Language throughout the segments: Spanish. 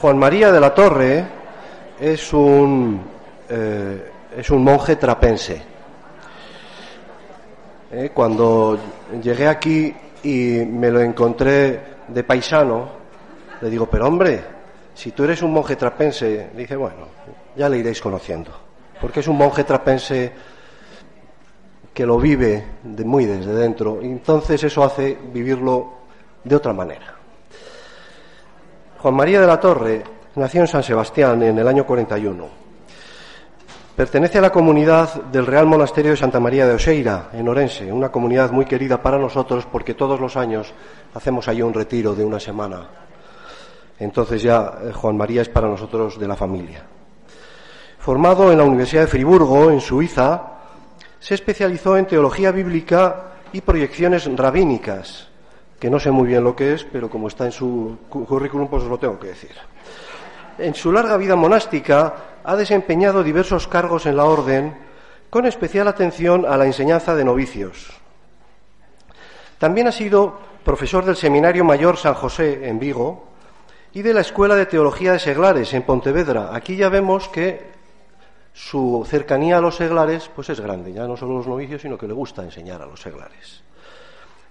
Juan María de la Torre es un, eh, es un monje trapense. Eh, cuando llegué aquí y me lo encontré de paisano, le digo, pero hombre, si tú eres un monje trapense, dice, bueno, ya le iréis conociendo, porque es un monje trapense que lo vive de muy desde dentro, entonces eso hace vivirlo de otra manera. Juan María de la Torre nació en San Sebastián en el año 41. Pertenece a la comunidad del Real Monasterio de Santa María de Oseira, en Orense, una comunidad muy querida para nosotros porque todos los años hacemos allí un retiro de una semana. Entonces ya eh, Juan María es para nosotros de la familia. Formado en la Universidad de Friburgo, en Suiza, se especializó en teología bíblica y proyecciones rabínicas, que no sé muy bien lo que es, pero como está en su currículum, pues os lo tengo que decir. En su larga vida monástica ha desempeñado diversos cargos en la orden, con especial atención a la enseñanza de novicios. También ha sido profesor del Seminario Mayor San José en Vigo y de la Escuela de Teología de Seglares en Pontevedra. Aquí ya vemos que su cercanía a los seglares pues es grande, ya no solo los novicios, sino que le gusta enseñar a los seglares.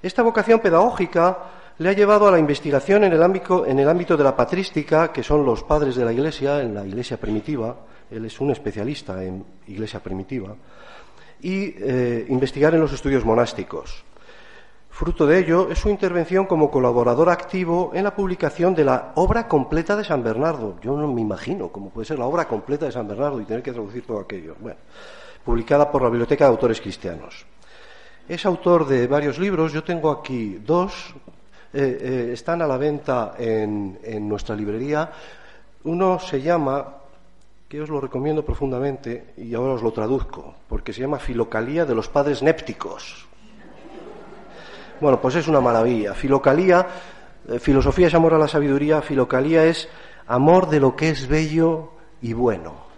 Esta vocación pedagógica le ha llevado a la investigación en el, ámbito, de la patrística, que son los padres de la Iglesia, en la Iglesia primitiva. Él es un especialista en Iglesia primitiva. Y eh, investigar en los estudios monásticos. Fruto de ello es su intervención como colaborador activo en la publicación de la obra completa de San Bernardo. Yo no me imagino cómo puede ser la obra completa de San Bernardo y tener que traducir todo aquello. Bueno, publicada por la Biblioteca de Autores Cristianos. Es autor de varios libros, yo tengo aquí dos, eh, eh, están a la venta en, nuestra librería. Uno se llama, que os lo recomiendo profundamente, y ahora os lo traduzco, porque se llama Filocalía de los Padres Népticos. Bueno, pues es una maravilla. Filocalía, eh, filosofía es amor a la sabiduría, filocalía es amor de lo que es bello y bueno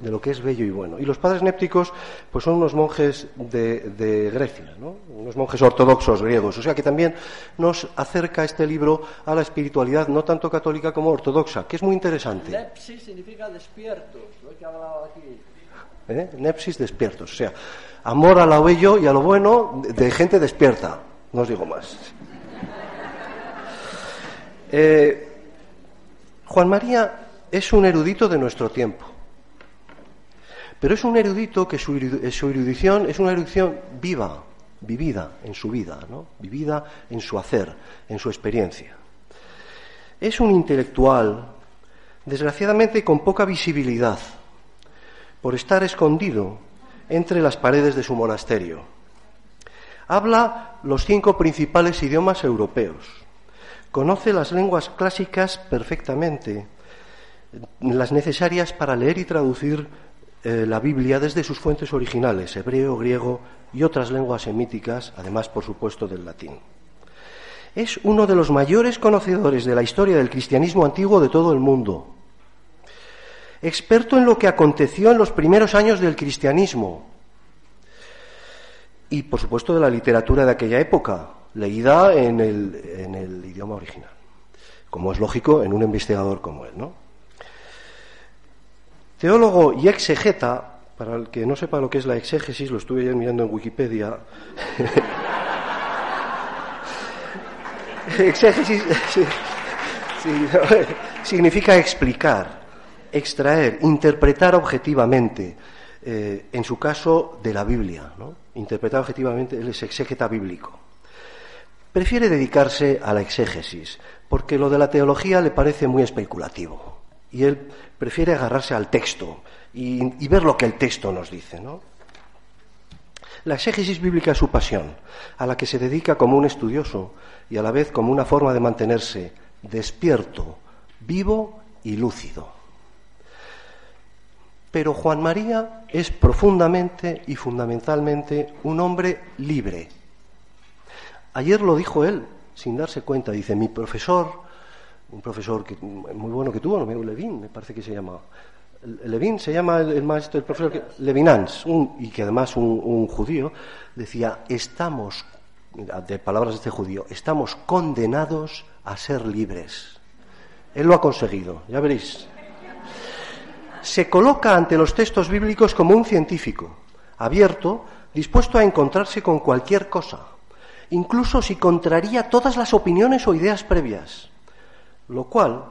de lo que es bello y bueno. Y los padres népticos, pues son unos monjes de, Grecia, ¿no? unos monjes ortodoxos griegos. O sea que también nos acerca este libro a la espiritualidad no tanto católica como ortodoxa, que es muy interesante. Nepsis significa despiertos, lo que hablado aquí. ¿Eh? Nepsis despiertos, o sea, amor a lo bello y a lo bueno de gente despierta. No os digo más. Eh, Juan María es un erudito de nuestro tiempo. Pero es un erudito que su, erudición es una erudición viva, vivida en su vida, ¿no? vivida en su hacer, en su experiencia. Es un intelectual, desgraciadamente con poca visibilidad, por estar escondido entre las paredes de su monasterio. Habla los cinco principales idiomas europeos, conoce las lenguas clásicas perfectamente, las necesarias para leer y traducir eh, la Biblia desde sus fuentes originales, hebreo, griego y otras lenguas semíticas, además, por supuesto, del latín. Es uno de los mayores conocedores de la historia del cristianismo antiguo de todo el mundo. Experto en lo que aconteció en los primeros años del cristianismo y, por supuesto, de la literatura de aquella época, leída en el, en el idioma original, como es lógico en un investigador como él, ¿no? Teólogo y exegeta, para el que no sepa lo que es la exégesis, lo estuve ayer mirando en Wikipedia. exégesis significa explicar, extraer, interpretar objetivamente, eh, en su caso de la Biblia, ¿no? interpretar objetivamente, él es exégeta bíblico. Prefiere dedicarse a la exégesis, porque lo de la teología le parece muy especulativo. Y él prefiere agarrarse al texto y, ver lo que el texto nos dice. ¿no? La exégesis bíblica es su pasión, a la que se dedica como un estudioso y a la vez como una forma de mantenerse despierto, vivo y lúcido. Pero Juan María es profundamente y fundamentalmente un hombre libre. Ayer lo dijo él, sin darse cuenta, dice, mi profesor un profesor que, muy bueno que tuvo, Romero Levin, me parece que se llama, Levin se llama el, el maestro, el profesor que- Levinans, un- y que además un, un judío, decía, estamos, de palabras de este judío, estamos condenados a ser libres. Él lo ha conseguido, ya veréis. Se coloca ante los textos bíblicos como un científico, abierto, dispuesto a encontrarse con cualquier cosa, incluso si contraría todas las opiniones o ideas previas, lo cual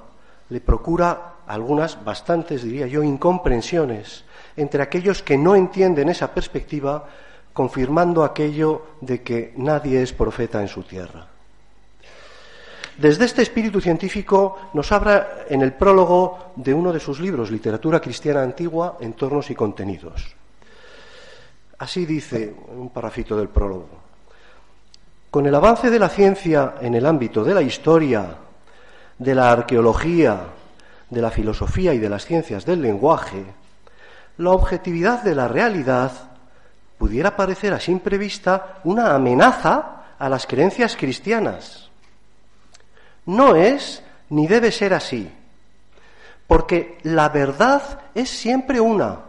le procura algunas, bastantes diría yo, incomprensiones entre aquellos que no entienden esa perspectiva, confirmando aquello de que nadie es profeta en su tierra. Desde este espíritu científico nos habla en el prólogo de uno de sus libros, Literatura Cristiana Antigua, Entornos y Contenidos. Así dice un parrafito del prólogo. Con el avance de la ciencia en el ámbito de la historia, de la arqueología, de la filosofía y de las ciencias del lenguaje, la objetividad de la realidad pudiera parecer a simple vista una amenaza a las creencias cristianas. No es ni debe ser así, porque la verdad es siempre una.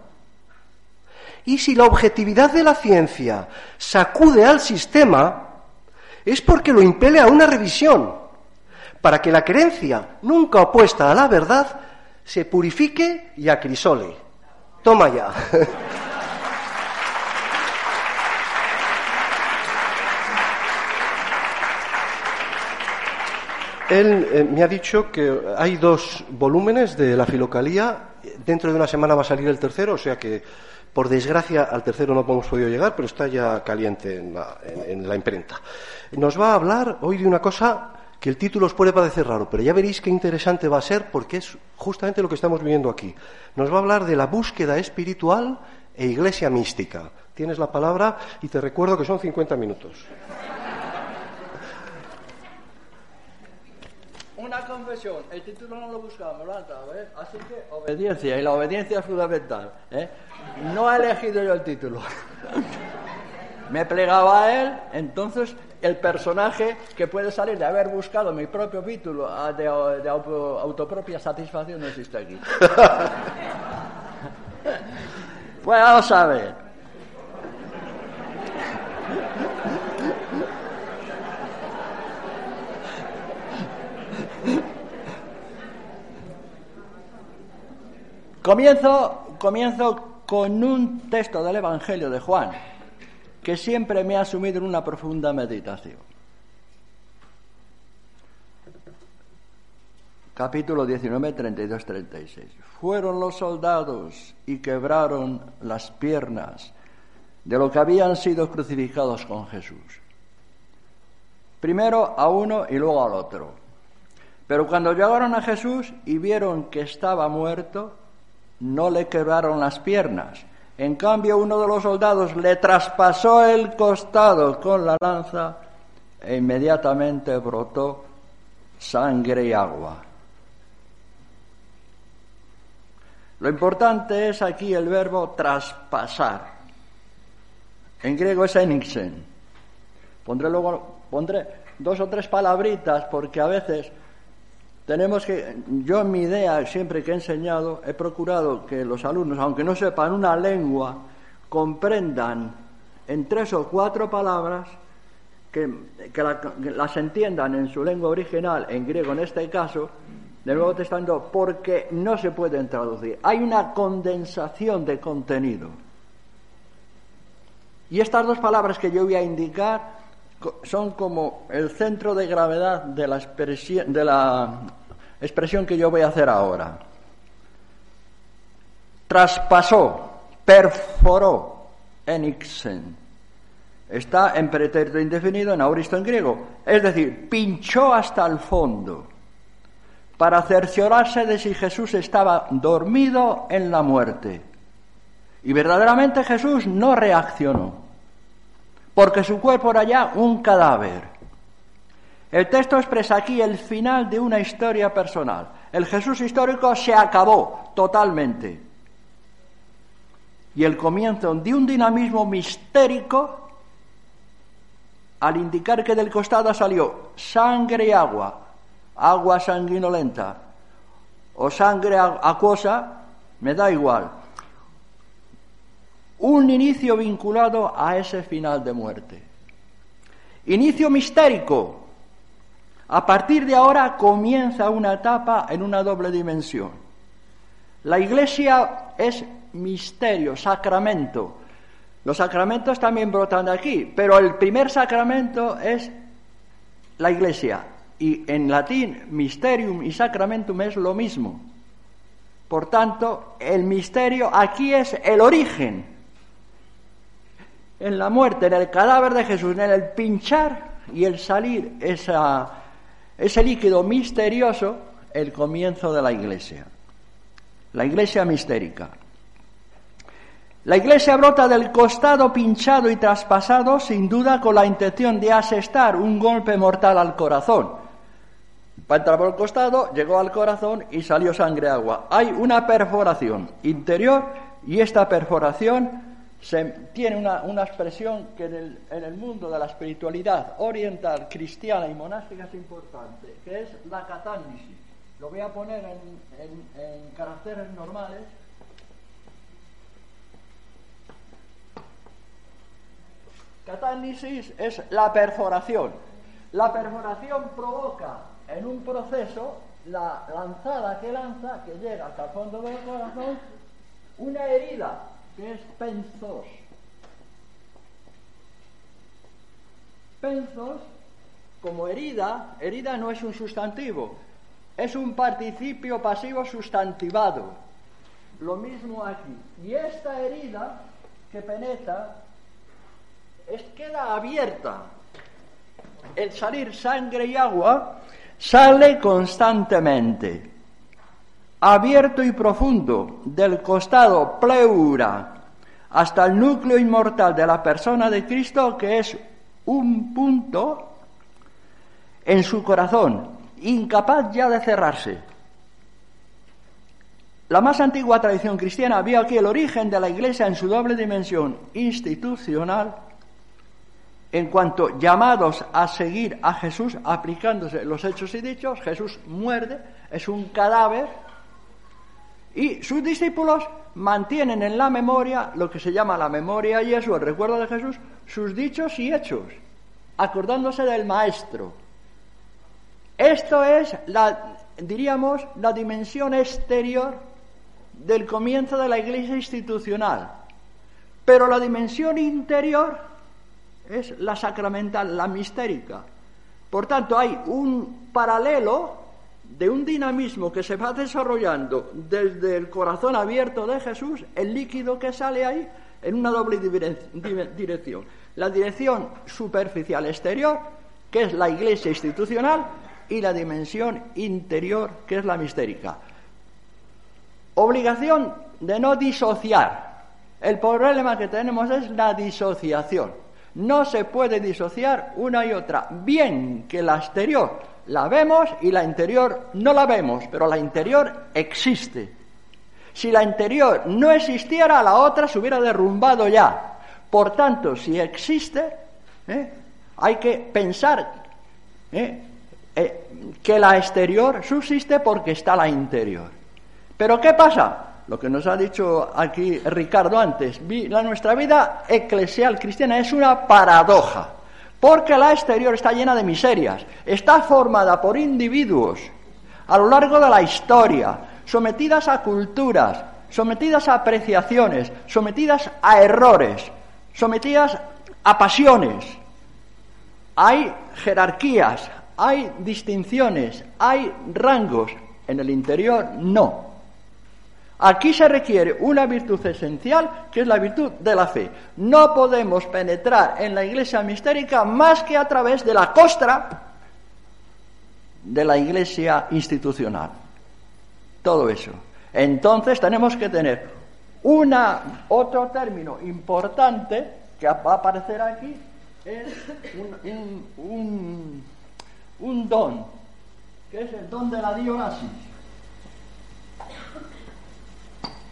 Y si la objetividad de la ciencia sacude al sistema, es porque lo impele a una revisión, para que la creencia nunca opuesta a la verdad se purifique y acrisole. Toma ya. Él eh, me ha dicho que hay dos volúmenes de la filocalía. Dentro de una semana va a salir el tercero, o sea que, por desgracia, al tercero no hemos podido llegar, pero está ya caliente en la, en- en la imprenta. Nos va a hablar hoy de una cosa que el título os puede parecer raro, pero ya veréis qué interesante va a ser porque es justamente lo que estamos viviendo aquí. Nos va a hablar de la búsqueda espiritual e iglesia mística. Tienes la palabra y te recuerdo que son 50 minutos. Una confesión, el título no lo buscaba, me lo han dado, ¿eh? Así que obediencia, y la obediencia es fundamental. ¿eh? No he elegido yo el título. me plegaba a él, entonces el personaje que puede salir de haber buscado mi propio título de, de auto- autopropia satisfacción no existe aquí. pues vamos a ver. Comienzo, comienzo con un texto del Evangelio de Juan que siempre me ha sumido en una profunda meditación. Capítulo 19, 32, 36. Fueron los soldados y quebraron las piernas de lo que habían sido crucificados con Jesús. Primero a uno y luego al otro. Pero cuando llegaron a Jesús y vieron que estaba muerto, no le quebraron las piernas. En cambio, uno de los soldados le traspasó el costado con la lanza e inmediatamente brotó sangre y agua. Lo importante es aquí el verbo traspasar. En griego es enixen. Pondré luego pondré dos o tres palabritas porque a veces tenemos que, yo en mi idea, siempre que he enseñado, he procurado que los alumnos, aunque no sepan una lengua, comprendan en tres o cuatro palabras, que, que la- que las entiendan en su lengua original, en griego en este caso, del Nuevo Testamento, porque no se pueden traducir. Hay una condensación de contenido. Y estas dos palabras que yo voy a indicar son como el centro de gravedad de la de la expresión que yo voy a hacer ahora. Traspasó, perforó, enixen. Está en pretérito indefinido, en auristo en griego. Es decir, pinchó hasta el fondo para cerciorarse de si Jesús estaba dormido en la muerte. Y verdaderamente Jesús no reaccionó, porque su cuerpo era ya un cadáver. El texto expresa aquí el final de una historia personal. El Jesús histórico se acabó totalmente. Y el comienzo de un dinamismo mistérico al indicar que del costado salió sangre y agua, agua sanguinolenta o sangre acuosa me da igual. Un inicio vinculado a ese final de muerte. Inicio mistérico. A partir de ahora comienza una etapa en una doble dimensión. La iglesia es misterio, sacramento. Los sacramentos también brotan de aquí, pero el primer sacramento es la iglesia. Y en latín, mysterium y sacramentum es lo mismo. Por tanto, el misterio aquí es el origen. En la muerte, en el cadáver de Jesús, en el pinchar y el salir esa, ese líquido misterioso, el comienzo de la iglesia. La iglesia mistérica. La iglesia brota del costado pinchado y traspasado, sin duda con la intención de asestar un golpe mortal al corazón. Para entrar por el costado, llegó al corazón y salió sangre agua. Hay una perforación interior y esta perforación se, tiene una, expresión que en el, en el, mundo de la espiritualidad oriental, cristiana y monástica es importante, que es la catánisis. Lo voy a poner en, en caracteres normales Catánisis es la perforación. La perforación provoca en un proceso la lanzada que lanza, que llega hasta el fondo del corazón, una herida que es penzos. Penzos, como herida, herida no es un sustantivo, es un participio pasivo sustantivado. Lo mismo aquí. Y esta herida que penetra es, queda abierta. El salir sangre y agua sale constantemente, abierto y profundo, del costado pleura hasta el núcleo inmortal de la persona de Cristo, que es un punto en su corazón, incapaz ya de cerrarse. La más antigua tradición cristiana vio aquí el origen de la Iglesia en su doble dimensión institucional en cuanto llamados a seguir a Jesús aplicándose los hechos y dichos, Jesús muerde, es un cadáver, y sus discípulos mantienen en la memoria lo que se llama la memoria y eso, el recuerdo de Jesús, sus dichos y hechos, acordándose del Maestro. Esto es, la, diríamos, la dimensión exterior del comienzo de la iglesia institucional. Pero la dimensión interior es la sacramental, la mistérica. Por tanto, hay un paralelo de un dinamismo que se va desarrollando desde el corazón abierto de Jesús, el líquido que sale ahí, en una doble dirección. La dirección superficial exterior, que es la iglesia institucional, y la dimensión interior, que es la mistérica. Obligación de no disociar. El problema que tenemos es la disociación. No se puede disociar una y otra. Bien que la exterior la vemos y la interior no la vemos, pero la interior existe. Si la interior no existiera, la otra se hubiera derrumbado ya. Por tanto, si existe, ¿eh? hay que pensar ¿eh? Eh, que la exterior subsiste porque está la interior. Pero ¿qué pasa? lo que nos ha dicho aquí Ricardo antes, la, nuestra vida eclesial cristiana es una paradoja, porque la exterior está llena de miserias, está formada por individuos a lo largo de la historia, sometidas a culturas, sometidas a apreciaciones, sometidas a errores, sometidas a pasiones. Hay jerarquías, hay distinciones, hay rangos. En el interior no. Aquí se requiere una virtud esencial, que es la virtud de la fe. No podemos penetrar en la iglesia mistérica más que a través de la costra de la iglesia institucional. Todo eso. Entonces tenemos que tener una, otro término importante que va a aparecer aquí, es un, don, que es el don de la dionasis.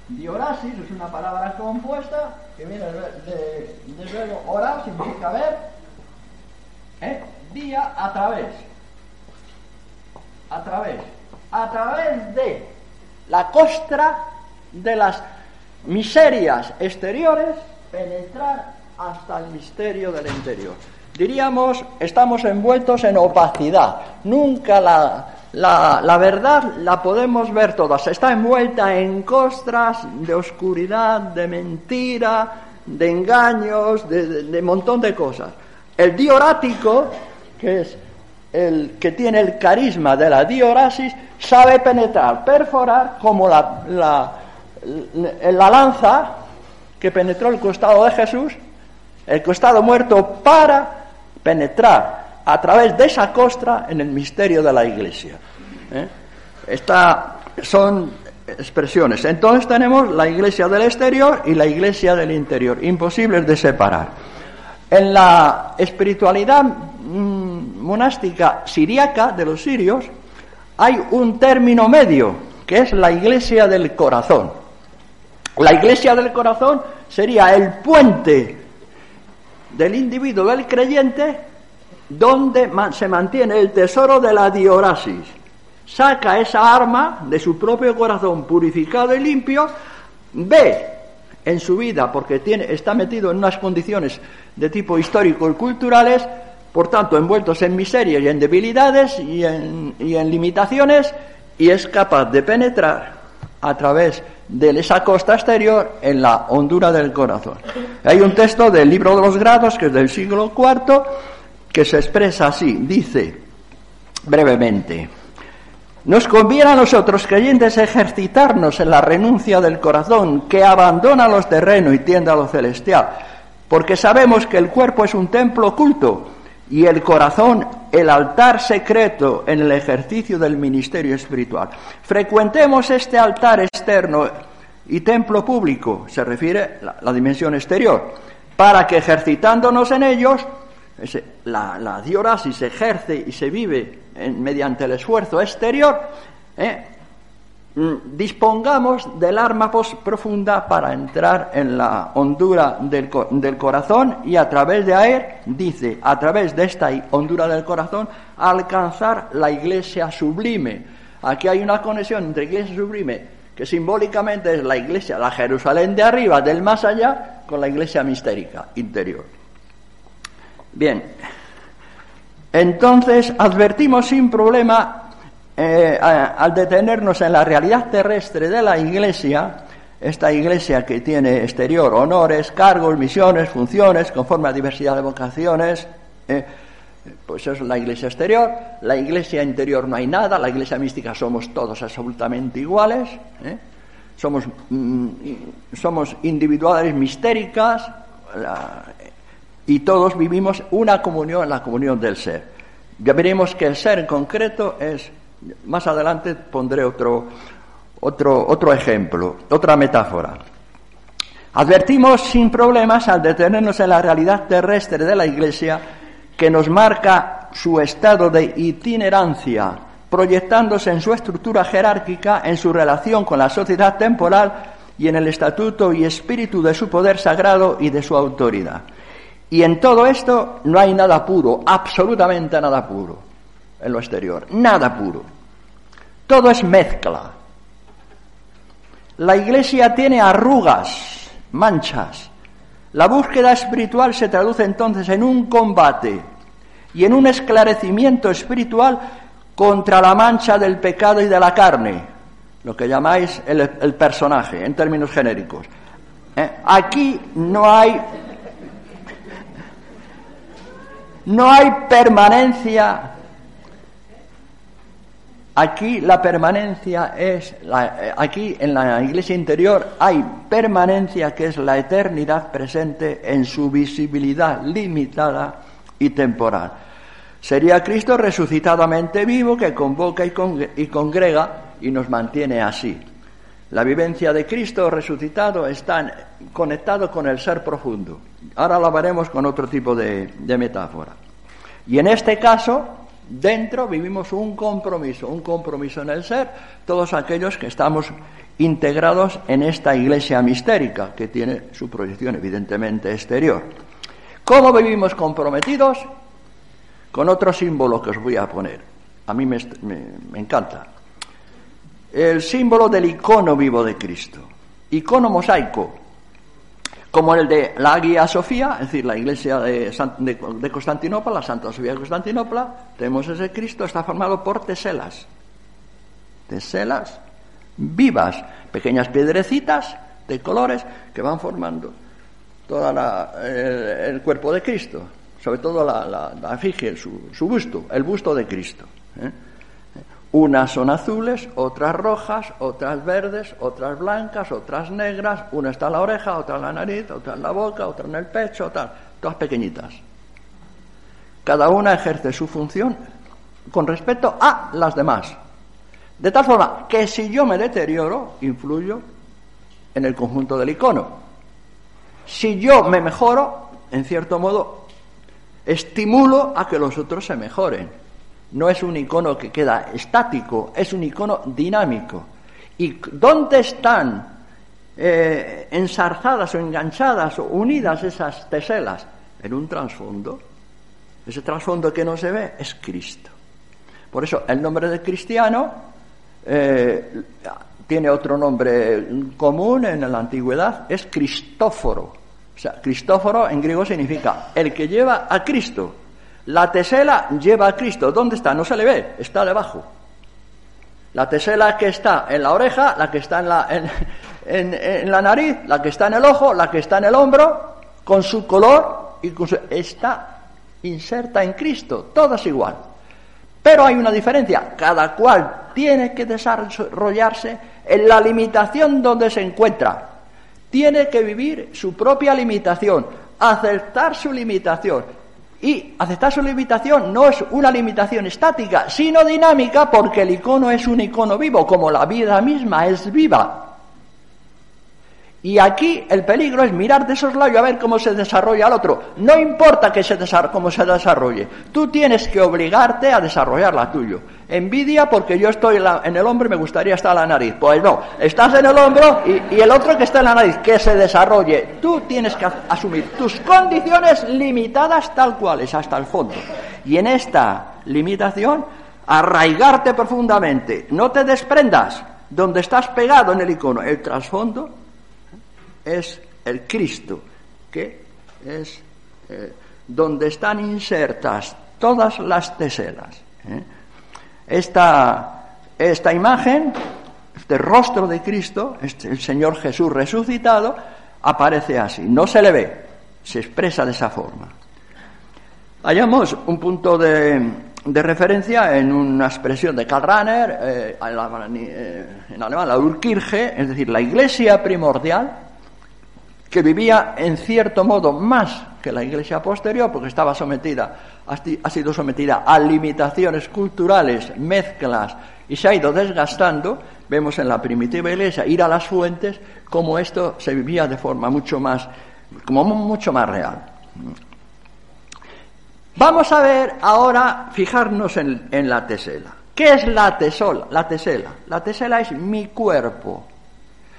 Diorasis es una palabra compuesta que viene de, de, orar, significa ver, ¿eh? día a través, a través, a través de la costra de las miserias exteriores, penetrar hasta el misterio del interior. Diríamos, estamos envueltos en opacidad. Nunca la, la, verdad la podemos ver todas. Está envuelta en costras de oscuridad, de mentira, de engaños, de, un montón de cosas. El diorático, que es el que tiene el carisma de la diorasis, sabe penetrar, perforar como la, la, la lanza que penetró el costado de Jesús, el costado muerto para penetrar a través de esa costra en el misterio de la iglesia. ¿eh? son expresiones. Entonces tenemos la iglesia del exterior y la iglesia del interior, imposibles de separar. En la espiritualidad mm, monástica siriaca de los sirios hay un término medio, que es la iglesia del corazón. La iglesia del corazón sería el puente del individuo, del creyente, donde se mantiene el tesoro de la diorasis. Saca esa arma de su propio corazón purificado y limpio, ve en su vida, porque tiene, está metido en unas condiciones de tipo histórico y culturales, por tanto, envueltos en miserias y en debilidades y en, y en limitaciones, y es capaz de penetrar a través de esa costa exterior en la hondura del corazón. Hay un texto del libro de los grados, que es del siglo IV, que se expresa así, dice brevemente, nos conviene a nosotros creyentes ejercitarnos en la renuncia del corazón que abandona los terrenos y tiende a lo celestial, porque sabemos que el cuerpo es un templo oculto y el corazón el altar secreto en el ejercicio del ministerio espiritual. Frecuentemos este altar externo y templo público, se refiere a la, dimensión exterior, para que ejercitándonos en ellos, la, la diorasis se ejerce y se vive mediante el esfuerzo exterior, ¿eh? Mm, dispongamos del arma profunda para entrar en la hondura del, del, corazón y a través de ahí, dice, a través de esta hondura del corazón, alcanzar la iglesia sublime. Aquí hay una conexión entre iglesia sublime, que simbólicamente es la iglesia, la Jerusalén de arriba, del más allá, con la iglesia mistérica interior. Bien, entonces advertimos sin problema eh, al detenernos en la realidad terrestre de la Iglesia, esta Iglesia que tiene exterior honores, cargos, misiones, funciones, conforme a diversidad de vocaciones, eh, pues es la Iglesia exterior. La Iglesia interior no hay nada, la Iglesia mística somos todos absolutamente iguales, eh, somos, mm, somos individuales mistéricas y todos vivimos una comunión la comunión del ser. Ya veremos que el ser en concreto es más adelante pondré otro, otro, otro ejemplo, otra metáfora. Advertimos sin problemas al detenernos en la realidad terrestre de la Iglesia que nos marca su estado de itinerancia, proyectándose en su estructura jerárquica, en su relación con la sociedad temporal y en el estatuto y espíritu de su poder sagrado y de su autoridad. Y en todo esto no hay nada puro, absolutamente nada puro en lo exterior, nada puro. Todo es mezcla. La iglesia tiene arrugas, manchas. La búsqueda espiritual se traduce entonces en un combate y en un esclarecimiento espiritual contra la mancha del pecado y de la carne, lo que llamáis el, personaje en términos genéricos. ¿Eh? Aquí no hay no hay permanencia Aquí la permanencia es, la, aquí en la iglesia interior hay permanencia que es la eternidad presente en su visibilidad limitada y temporal. Sería Cristo resucitadamente vivo que convoca y congrega y nos mantiene así. La vivencia de Cristo resucitado está conectado con el ser profundo. Ahora lo veremos con otro tipo de metáfora. Y en este caso, Dentro vivimos un compromiso, un compromiso en el ser, todos aquellos que estamos integrados en esta iglesia mistérica, que tiene su proyección evidentemente exterior. ¿Cómo vivimos comprometidos? Con otro símbolo que os voy a poner. A mí me, me encanta. El símbolo del icono vivo de Cristo. icono mosaico, como el de la Hagia Sofía, es decir, la iglesia de, de, Constantinopla, la Santa Sofía de Constantinopla, tenemos ese Cristo, está formado por teselas. Teselas vivas, pequeñas piedrecitas de colores que van formando todo el, cuerpo de Cristo, sobre todo la, la, la su, su, busto, el busto de Cristo. ¿eh? Unas son azules, otras rojas, otras verdes, otras blancas, otras negras. Una está en la oreja, otra en la nariz, otra en la boca, otra en el pecho, otra, todas pequeñitas. Cada una ejerce su función con respecto a las demás. De tal forma que si yo me deterioro, influyo en el conjunto del icono. Si yo me mejoro, en cierto modo, estimulo a que los otros se mejoren. No es un icono que queda estático, es un icono dinámico. ¿Y dónde están eh, ensarzadas o enganchadas o unidas esas teselas? En un trasfondo. Ese trasfondo que no se ve es Cristo. Por eso el nombre de cristiano eh, tiene otro nombre común en la antigüedad, es Cristóforo. O sea, Cristóforo en griego significa el que lleva a Cristo. La tesela lleva a Cristo. ¿Dónde está? No se le ve, está debajo. La tesela que está en la oreja, la que está en la, en, la nariz, la que está en el ojo, la que está en el hombro, con su color, y está inserta en Cristo. Todas igual. Pero hay una diferencia. Cada cual tiene que desarrollarse en la limitación donde se encuentra. Tiene que vivir su propia limitación, aceptar su limitación. Y aceptar su limitación no es una limitación estática, sino dinámica, porque el icono es un icono vivo, como la vida misma es viva. Y aquí el peligro es mirar de esos labios a ver cómo se desarrolla el otro. No importa que se cómo se desarrolle. Tú tienes que obligarte a desarrollar la tuyo. Envidia porque yo estoy en, el hombro y me gustaría estar en la nariz. Pues no, estás en el hombro y, el otro que está en la nariz, que se desarrolle. Tú tienes que asumir tus condiciones limitadas tal cuales, hasta el fondo. Y en esta limitación, arraigarte profundamente. No te desprendas donde estás pegado en el icono. El trasfondo es el Cristo, que es eh, donde están insertas todas las teselas. ¿eh? Esta, esta imagen, este rostro de Cristo, este, el Señor Jesús resucitado, aparece así, no se le ve, se expresa de esa forma. Hallamos un punto de, de referencia en una expresión de Karl Rahner, eh, en alemán, la Urkirche, es decir, la iglesia primordial, que vivía en cierto modo más que la iglesia posterior, porque estaba sometida, ha sido sometida a limitaciones culturales, mezclas, y se ha ido desgastando, vemos en la primitiva iglesia ir a las fuentes, como esto se vivía de forma mucho más, como mucho más real. Vamos a ver ahora, fijarnos en, en la tesela. ¿Qué es la tesola? La tesela. La tesela es mi cuerpo,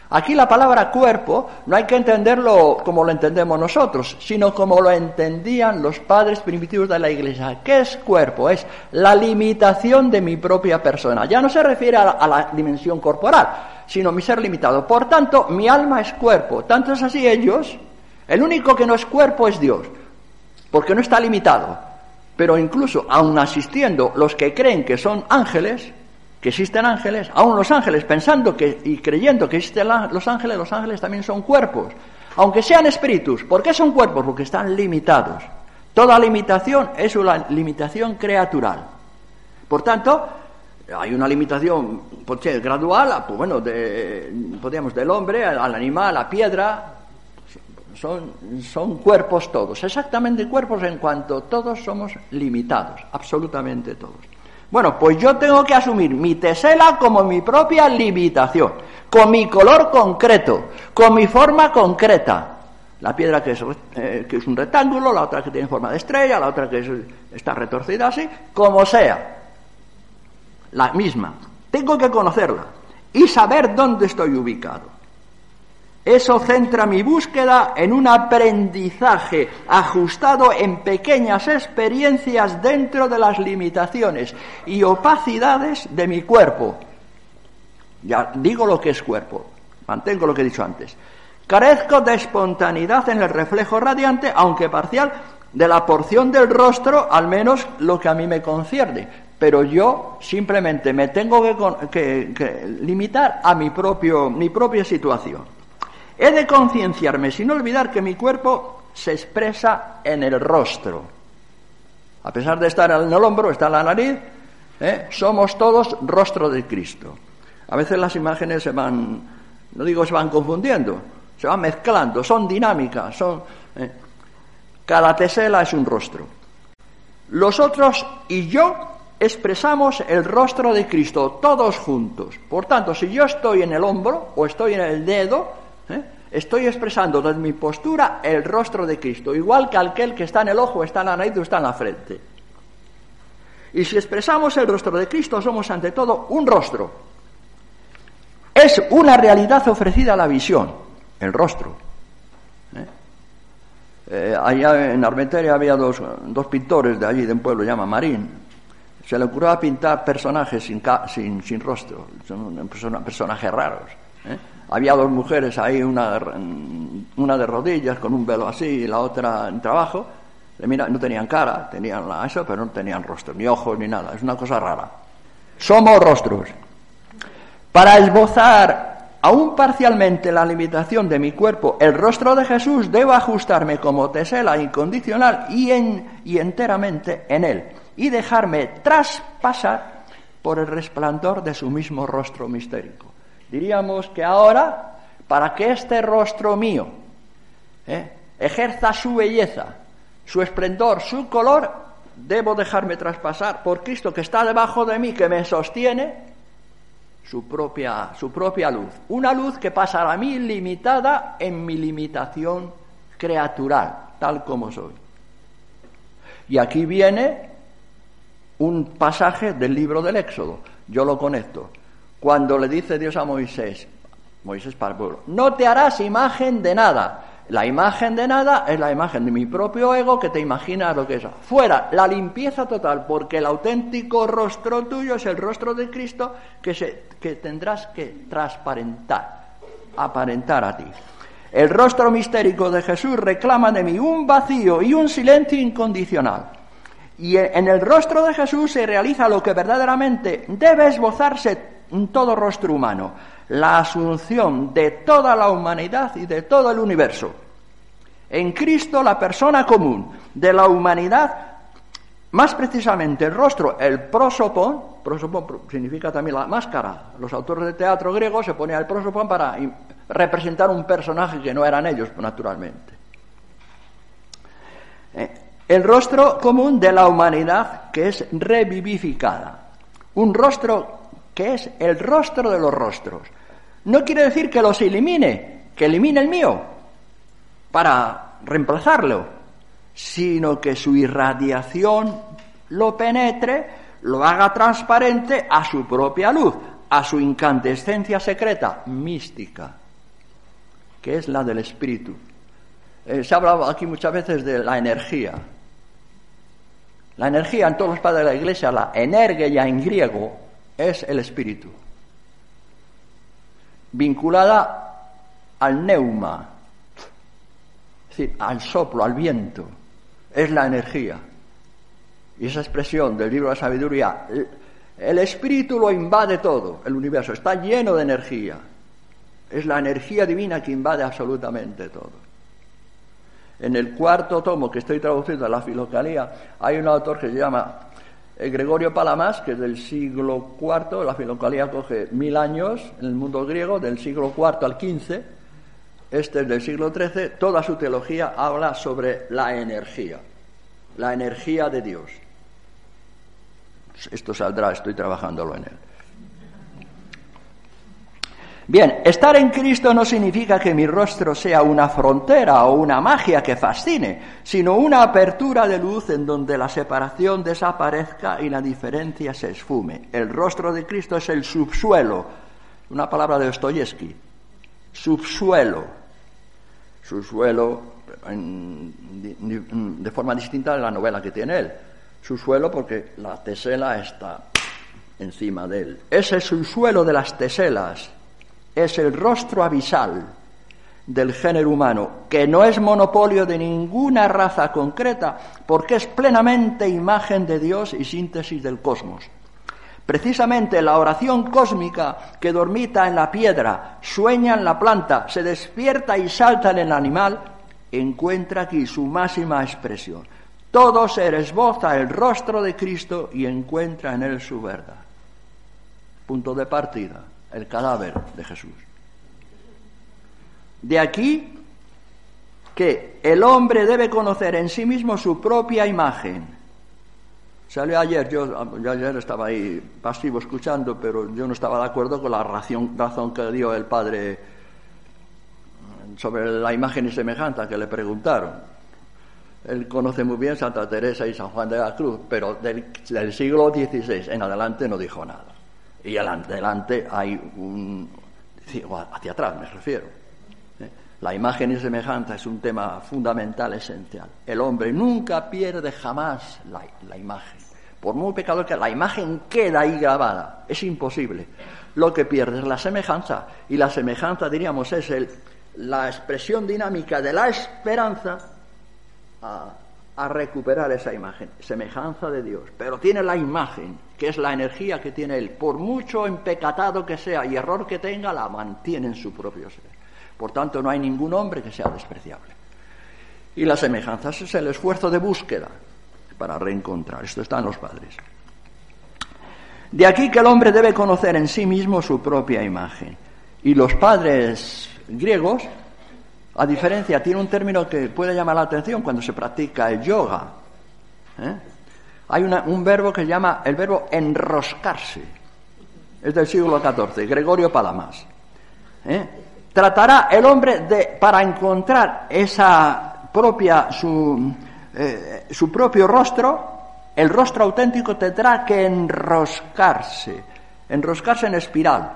Aquí la palabra cuerpo no hay que entenderlo como lo entendemos nosotros, sino como lo entendían los padres primitivos de la iglesia. ¿Qué es cuerpo? Es la limitación de mi propia persona. Ya no se refiere a la, dimensión corporal, sino mi ser limitado. Por tanto, mi alma es cuerpo. Tanto es así ellos. El único que no es cuerpo es Dios, porque no está limitado. Pero incluso, aun asistiendo los que creen que son ángeles, existen ángeles, aún los ángeles pensando que y creyendo que existen los ángeles, los ángeles también son cuerpos, aunque sean espíritus. ¿Por qué son cuerpos? Porque están limitados. Toda limitación es una limitación creatural. Por tanto, hay una limitación gradual, pues bueno, podríamos del hombre al animal, a la piedra, son, son cuerpos todos, exactamente cuerpos en cuanto todos somos limitados, absolutamente todos. Bueno, pues yo tengo que asumir mi tesela como mi propia limitación, con mi color concreto, con mi forma concreta. La piedra que es, eh, que es un rectángulo, la otra que tiene forma de estrella, la otra que está retorcida así, como sea. La misma. Tengo que conocerla y saber dónde estoy ubicado. Eso centra mi búsqueda en un aprendizaje ajustado en pequeñas experiencias dentro de las limitaciones y opacidades de mi cuerpo. Ya digo lo que es cuerpo. mantengo lo que he dicho antes. Carezco de espontaneidad en el reflejo radiante, aunque parcial, de la porción del rostro, al menos lo que a mí me concierne. Pero yo simplemente me tengo que, limitar a mi, propio, mi propia situación. He de concienciarme sin olvidar que mi cuerpo se expresa en el rostro. A pesar de estar en el hombro, está en la nariz, ¿eh? somos todos rostro de Cristo. A veces las imágenes se van, no digo se van confundiendo, se van mezclando, son dinámicas, son... ¿eh? Cada tesela es un rostro. Los otros y yo expresamos el rostro de Cristo, todos juntos. Por tanto, si yo estoy en el hombro o estoy en el dedo, ¿eh? estoy expresando desde mi postura el rostro de Cristo, igual que aquel que está en el ojo, está en la nariz o está en la frente. Y si expresamos el rostro de Cristo, somos ante todo un rostro. Es una realidad ofrecida a la visión, el rostro. ¿Eh? Eh, allá en Armenteria había dos, pintores de allí, de un pueblo llama Marín. Se le ocurrió pintar personajes sin, sin, sin rostro, son personajes raros. Había dos mujeres ahí, una, de rodillas con un velo así y la otra en trabajo. Mira, no tenían cara, tenían eso, pero no tenían rostro, ni ojos, ni nada. Es una cosa rara. Somos rostros. Para esbozar aún parcialmente la limitación de mi cuerpo, el rostro de Jesús debo ajustarme como tesela incondicional y, y enteramente en él, y dejarme traspasar por el resplandor de su mismo rostro mistérico. Diríamos que ahora, para que este rostro mío ¿eh? ejerza su belleza, su esplendor, su color, debo dejarme traspasar por Cristo que está debajo de mí, que me sostiene, su propia, su propia luz. Una luz que pasa a mí limitada en mi limitación creatural, tal como soy. Y aquí viene un pasaje del libro del Éxodo. Yo lo conecto cuando le dice Dios a Moisés, Moisés para el pueblo, no te harás imagen de nada. La imagen de nada es la imagen de mi propio ego que te imaginas lo que es. Fuera, la limpieza total, porque el auténtico rostro tuyo es el rostro de Cristo que, se, que tendrás que transparentar, aparentar a ti. El rostro mistérico de Jesús reclama de mí un vacío y un silencio incondicional. Y en el rostro de Jesús se realiza lo que verdaderamente debe esbozarse todo rostro humano, la asunción de toda la humanidad y de todo el universo. En Cristo la persona común de la humanidad, más precisamente el rostro, el prosopón, prosopón significa también la máscara. Los autores de teatro griego se ponían el prosopón para representar un personaje que no eran ellos, naturalmente. Eh, el rostro común de la humanidad que es revivificada. Un rostro que es el rostro de los rostros. No quiere decir que los elimine, que elimine el mío para reemplazarlo, sino que su irradiación lo penetre, lo haga transparente a su propia luz, a su incandescencia secreta, mística, que es la del espíritu. Eh, se ha hablado aquí muchas veces de la energía. La energía en todos los padres de la iglesia, la energía en griego, es el espíritu, vinculada al neuma, es decir, al soplo, al viento, es la energía. Y esa expresión del libro de la sabiduría, el espíritu lo invade todo, el universo, está lleno de energía. Es la energía divina que invade absolutamente todo. En el cuarto tomo que estoy traduciendo a la filocalía, hay un autor que se llama Gregorio Palamas, que es del siglo IV, la filocalía coge mil años en el mundo griego, del siglo IV al XV, este es del siglo XIII, toda su teología habla sobre la energía, la energía de Dios. Esto saldrá, estoy trabajándolo en él. Bien, estar en Cristo no significa que mi rostro sea una frontera o una magia que fascine, sino una apertura de luz en donde la separación desaparezca y la diferencia se esfume. El rostro de Cristo es el subsuelo, una palabra de Dostoyevsky, subsuelo, subsuelo de forma distinta de la novela que tiene él, subsuelo porque la tesela está encima de él. Es el subsuelo de las teselas es el rostro abisal del género humano, que no es monopolio de ninguna raza concreta, porque es plenamente imagen de Dios y síntesis del cosmos. Precisamente la oración cósmica que dormita en la piedra, sueña en la planta, se despierta y salta en el animal, encuentra aquí su máxima expresión. Todo ser esboza el rostro de Cristo y encuentra en él su verdad. Punto de partida, el cadáver de Jesús. De aquí que el hombre debe conocer en sí mismo su propia imagen. Salió ayer, yo, ayer estaba ahí pasivo escuchando, pero yo no estaba de acuerdo con la razón, que dio el padre sobre la imagen y semejanza que le preguntaron. Él conoce muy bien Santa Teresa y San Juan de la Cruz, pero del, del siglo XVI en adelante no dijo nada. Y adelante hay un... hacia atrás me refiiro la imagen y semejanza es un tema fundamental, esencial. El hombre nunca pierde jamás la, imagen. Por muy pecador que la imagen queda ahí grabada, es imposible. Lo que pierde es la semejanza. Y la semejanza, diríamos, es el, la expresión dinámica de la esperanza a, a recuperar esa imagen, semejanza de Dios. Pero tiene la imagen, que es la energía que tiene Él. Por mucho empecatado que sea y error que tenga, la mantiene en su propio ser. Por tanto, no hay ningún hombre que sea despreciable. Y las semejanzas es el esfuerzo de búsqueda para reencontrar. Esto está en los padres. De aquí que el hombre debe conocer en sí mismo su propia imagen. Y los padres griegos, a diferencia, tiene un término que puede llamar la atención cuando se practica el yoga. ¿eh? Hay un verbo que se llama el verbo enroscarse. Es del siglo XIV, Gregorio Palamas. ¿eh? tratará el hombre de, para encontrar esa propia, su, eh, su propio rostro, el rostro auténtico tendrá que enroscarse, enroscarse en espiral.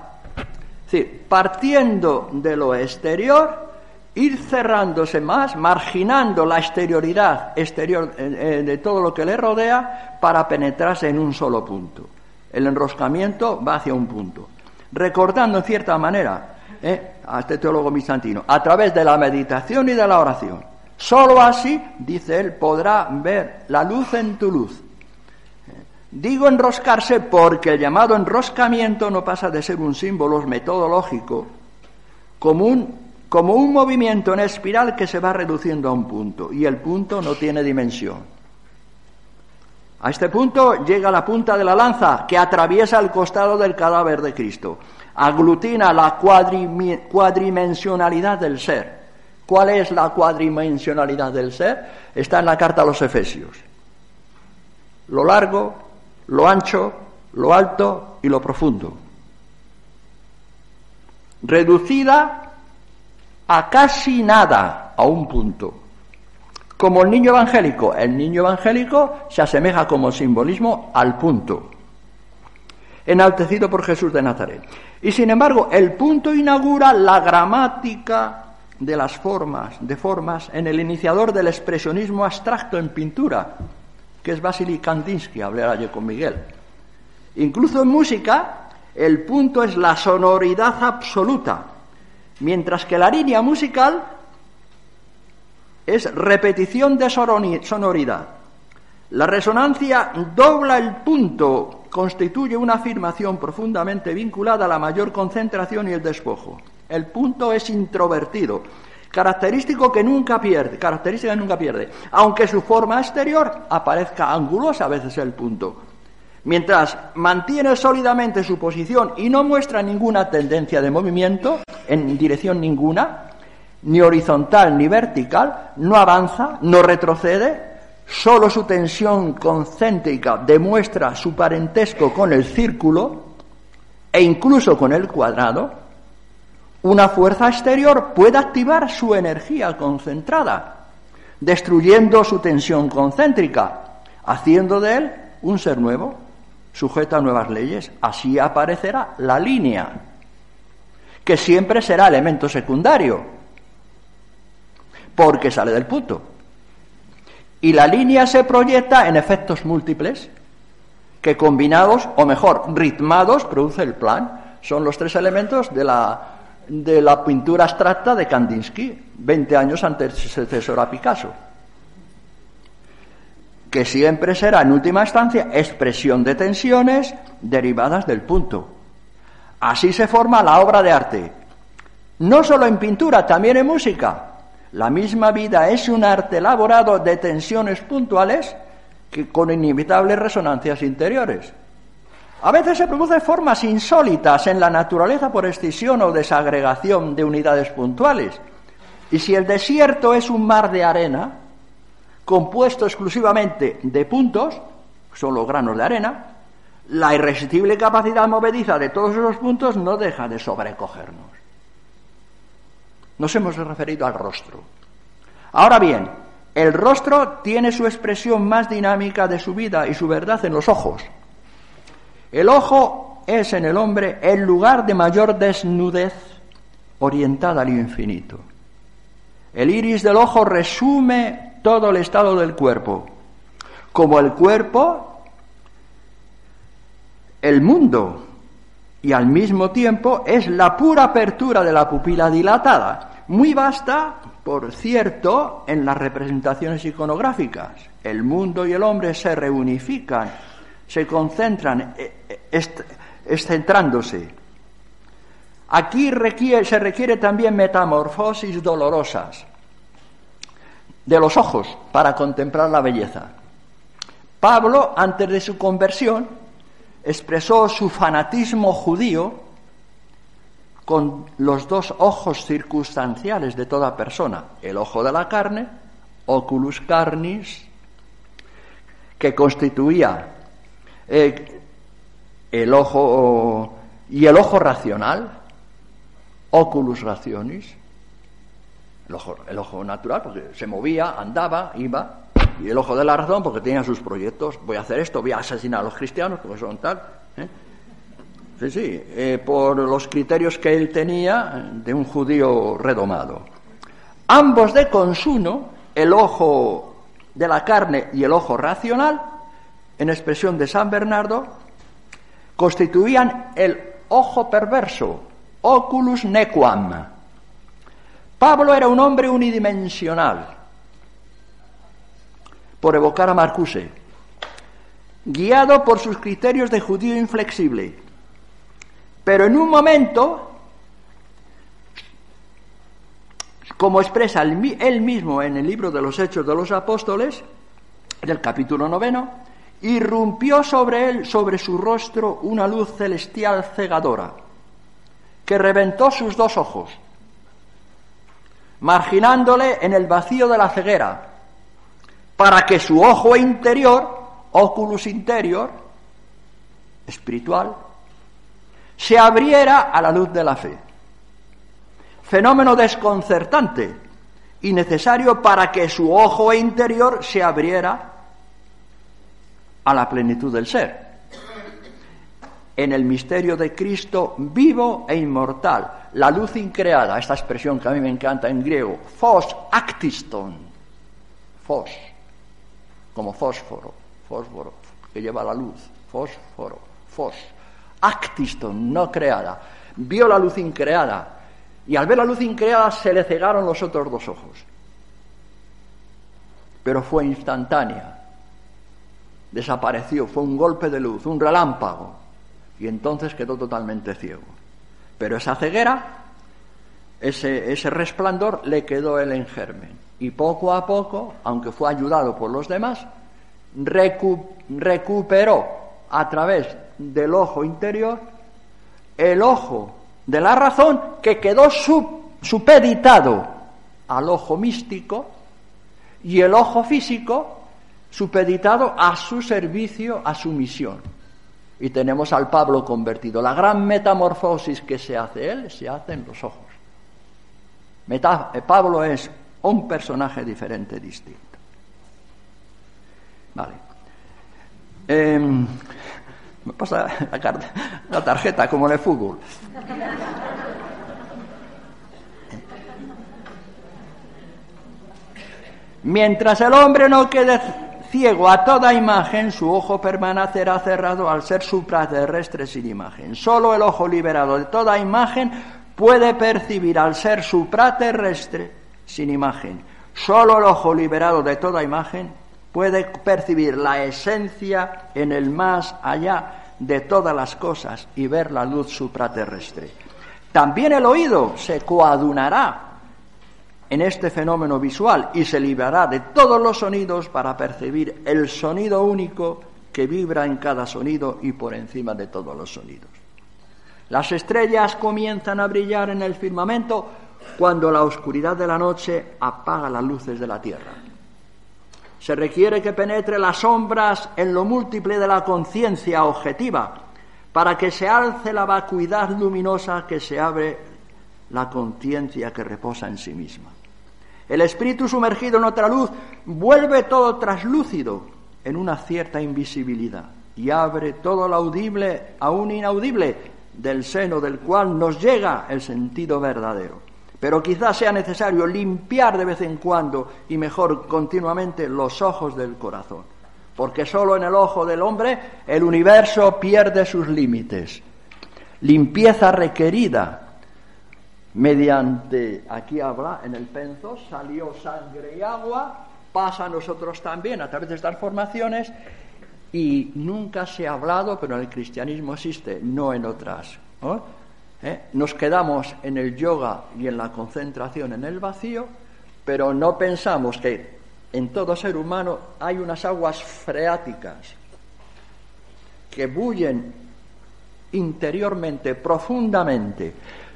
Es partiendo de lo exterior, ir cerrándose más, marginando la exterioridad exterior eh, eh, de todo lo que le rodea para penetrarse en un solo punto. El enroscamiento va hacia un punto, recordando en cierta manera ¿eh? a este teólogo bizantino, a través de la meditación y de la oración. Solo así, dice él, podrá ver la luz en tu luz. Digo enroscarse porque el llamado enroscamiento no pasa de ser un símbolo metodológico como un, como un movimiento en espiral que se va reduciendo a un punto y el punto no tiene dimensión. A este punto llega la punta de la lanza que atraviesa el costado del cadáver de Cristo aglutina la cuadrimensionalidad del ser. ¿Cuál es la cuadrimensionalidad del ser? Está en la carta a los Efesios. Lo largo, lo ancho, lo alto y lo profundo. Reducida a casi nada, a un punto. Como el niño evangélico, el niño evangélico se asemeja como simbolismo al punto enaltecido por Jesús de Nazaret. Y sin embargo, el punto inaugura la gramática de las formas, de formas, en el iniciador del expresionismo abstracto en pintura, que es Vasily Kandinsky, hablé ayer con Miguel. Incluso en música, el punto es la sonoridad absoluta, mientras que la línea musical es repetición de sonoridad. La resonancia dobla el punto, constituye una afirmación profundamente vinculada a la mayor concentración y el despojo. El punto es introvertido, característico que nunca pierde, característica que nunca pierde, aunque su forma exterior aparezca angulosa a veces el punto. Mientras mantiene sólidamente su posición y no muestra ninguna tendencia de movimiento en dirección ninguna, ni horizontal ni vertical, no avanza, no retrocede, Solo su tensión concéntrica demuestra su parentesco con el círculo e incluso con el cuadrado. Una fuerza exterior puede activar su energía concentrada, destruyendo su tensión concéntrica, haciendo de él un ser nuevo, sujeto a nuevas leyes. Así aparecerá la línea, que siempre será elemento secundario, porque sale del punto. Y la línea se proyecta en efectos múltiples que combinados, o mejor, ritmados, produce el plan. Son los tres elementos de la, de la pintura abstracta de Kandinsky, 20 años antes de sucesor a Picasso, que siempre será, en última instancia, expresión de tensiones derivadas del punto. Así se forma la obra de arte, no solo en pintura, también en música. La misma vida es un arte elaborado de tensiones puntuales que con inevitables resonancias interiores. A veces se producen formas insólitas en la naturaleza por escisión o desagregación de unidades puntuales. Y si el desierto es un mar de arena, compuesto exclusivamente de puntos, son los granos de arena, la irresistible capacidad movediza de todos esos puntos no deja de sobrecogernos. Nos hemos referido al rostro. Ahora bien, el rostro tiene su expresión más dinámica de su vida y su verdad en los ojos. El ojo es en el hombre el lugar de mayor desnudez orientada al infinito. El iris del ojo resume todo el estado del cuerpo. Como el cuerpo, el mundo y al mismo tiempo es la pura apertura de la pupila dilatada, muy vasta, por cierto, en las representaciones iconográficas. El mundo y el hombre se reunifican se concentran excentrándose. Eh, Aquí se requiere también metamorfosis dolorosas de los ojos para contemplar la belleza. Pablo, antes de su conversión, expresó su fanatismo judío con los dos ojos circunstanciales de toda persona, el ojo de la carne, oculus carnis, que constituía eh, el ojo y el ojo racional, oculus rationis, el ojo, el ojo natural, porque se movía, andaba, iba, y el ojo de la razón, porque tenía sus proyectos, voy a hacer esto, voy a asesinar a los cristianos, porque son tal. ¿eh? Sí, sí, eh, por los criterios que él tenía de un judío redomado. Ambos de consuno, el ojo de la carne y el ojo racional, en expresión de San Bernardo, constituían el ojo perverso, oculus nequam. Pablo era un hombre unidimensional, por evocar a Marcuse, guiado por sus criterios de judío inflexible. Pero en un momento, como expresa él mismo en el libro de los Hechos de los Apóstoles, del capítulo noveno, irrumpió sobre él, sobre su rostro, una luz celestial cegadora, que reventó sus dos ojos, marginándole en el vacío de la ceguera, para que su ojo interior, oculus interior, espiritual, se abriera a la luz de la fe. Fenómeno desconcertante y necesario para que su ojo interior se abriera a la plenitud del ser. En el misterio de Cristo vivo e inmortal, la luz increada, esta expresión que a mí me encanta en griego, fos actiston, fos, como fósforo, fósforo, que lleva la luz, fósforo, fos, actiston, no creada, vio la luz increada, y al ver la luz increada se le cegaron los otros dos ojos. Pero fue instantánea, desapareció, fue un golpe de luz, un relámpago, y entonces quedó totalmente ciego. Pero esa ceguera, ese, ese resplandor, le quedó el en germen. Y poco a poco, aunque fue ayudado por los demás, recuperó a través del ojo interior el ojo de la razón que quedó supeditado al ojo místico y el ojo físico supeditado a su servicio, a su misión. Y tenemos al Pablo convertido. La gran metamorfosis que se hace él se hace en los ojos. Eh, Pablo es un personaje diferente, distinto. Vale. Em, me pasa la, la tarjeta como en el fútbol. Mientras el hombre no quede ciego a toda imagen, su ojo permanecerá cerrado al ser supraterrestre sin imagen. Solo el ojo liberado de toda imagen puede percibir al ser supraterrestre sin imagen. Solo el ojo liberado de toda imagen puede percibir la esencia en el más allá de todas las cosas y ver la luz supraterrestre. También el oído se coadunará en este fenómeno visual y se librará de todos los sonidos para percibir el sonido único que vibra en cada sonido y por encima de todos los sonidos. Las estrellas comienzan a brillar en el firmamento cuando la oscuridad de la noche apaga las luces de la tierra. Se requiere que penetre las sombras en lo múltiple de la conciencia objetiva para que se alce la vacuidad luminosa que se abre la conciencia que reposa en sí misma. El espíritu sumergido en otra luz vuelve todo traslúcido en una cierta invisibilidad y abre todo lo audible a un inaudible del seno del cual nos llega el sentido verdadero. Pero quizás sea necesario limpiar de vez en cuando y mejor continuamente los ojos del corazón, porque solo en el ojo del hombre el universo pierde sus límites. Limpieza requerida mediante, aquí habla, en el penzo, salió sangre y agua, pasa a nosotros también a través de estas formaciones y nunca se ha hablado, pero en el cristianismo existe, no en otras. ¿Eh? Nos quedamos en el yoga y en la concentración en el vacío, pero no pensamos que en todo ser humano hay unas aguas freáticas que bullen interiormente, profundamente,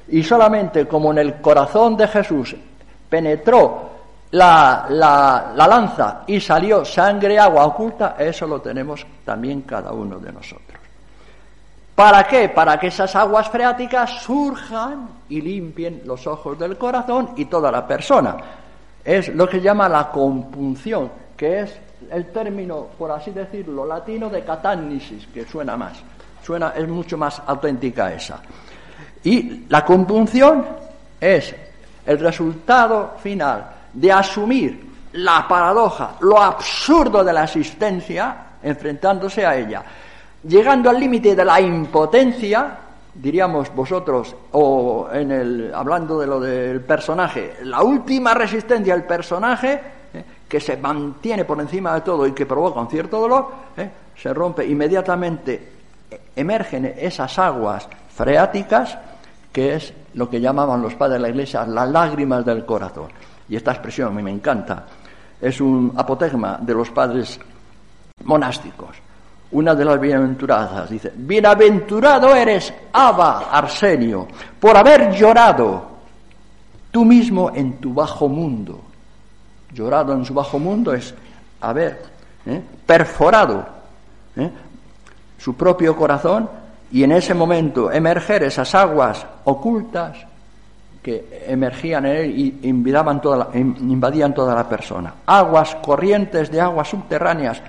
y solamente como en el corazón de Jesús penetró la, la, lanza y salió sangre, agua oculta, eso lo tenemos también cada uno de nosotros. ¿Para qué? Para que esas aguas freáticas surjan y limpien los ojos del corazón y toda la persona. Es lo que llama la compunción, que es el término, por así decirlo, latino de catánisis, que suena más. Suena, es mucho más auténtica esa. Y la compunción es el resultado final de asumir la paradoja, lo absurdo de la existencia, enfrentándose a ella, llegando al límite de la impotencia, diríamos vosotros, o en el, hablando de lo del personaje, la última resistencia del personaje, eh, que se mantiene por encima de todo y que provoca un cierto dolor, eh, se rompe inmediatamente, emergen esas aguas freáticas que es lo que llamaban los padres de la iglesia las lágrimas del corazón. Y esta expresión a me encanta. Es un apotegma de los padres monásticos. Una de las bienaventuradas dice, bienaventurado eres, Abba Arsenio, por haber llorado tú mismo en tu bajo mundo. Llorado en su bajo mundo es haber ¿eh? perforado ¿eh? su propio corazón y en ese momento emerger esas aguas ocultas que emergían en él y invadían toda la, invadían toda la persona. Aguas corrientes de aguas subterráneas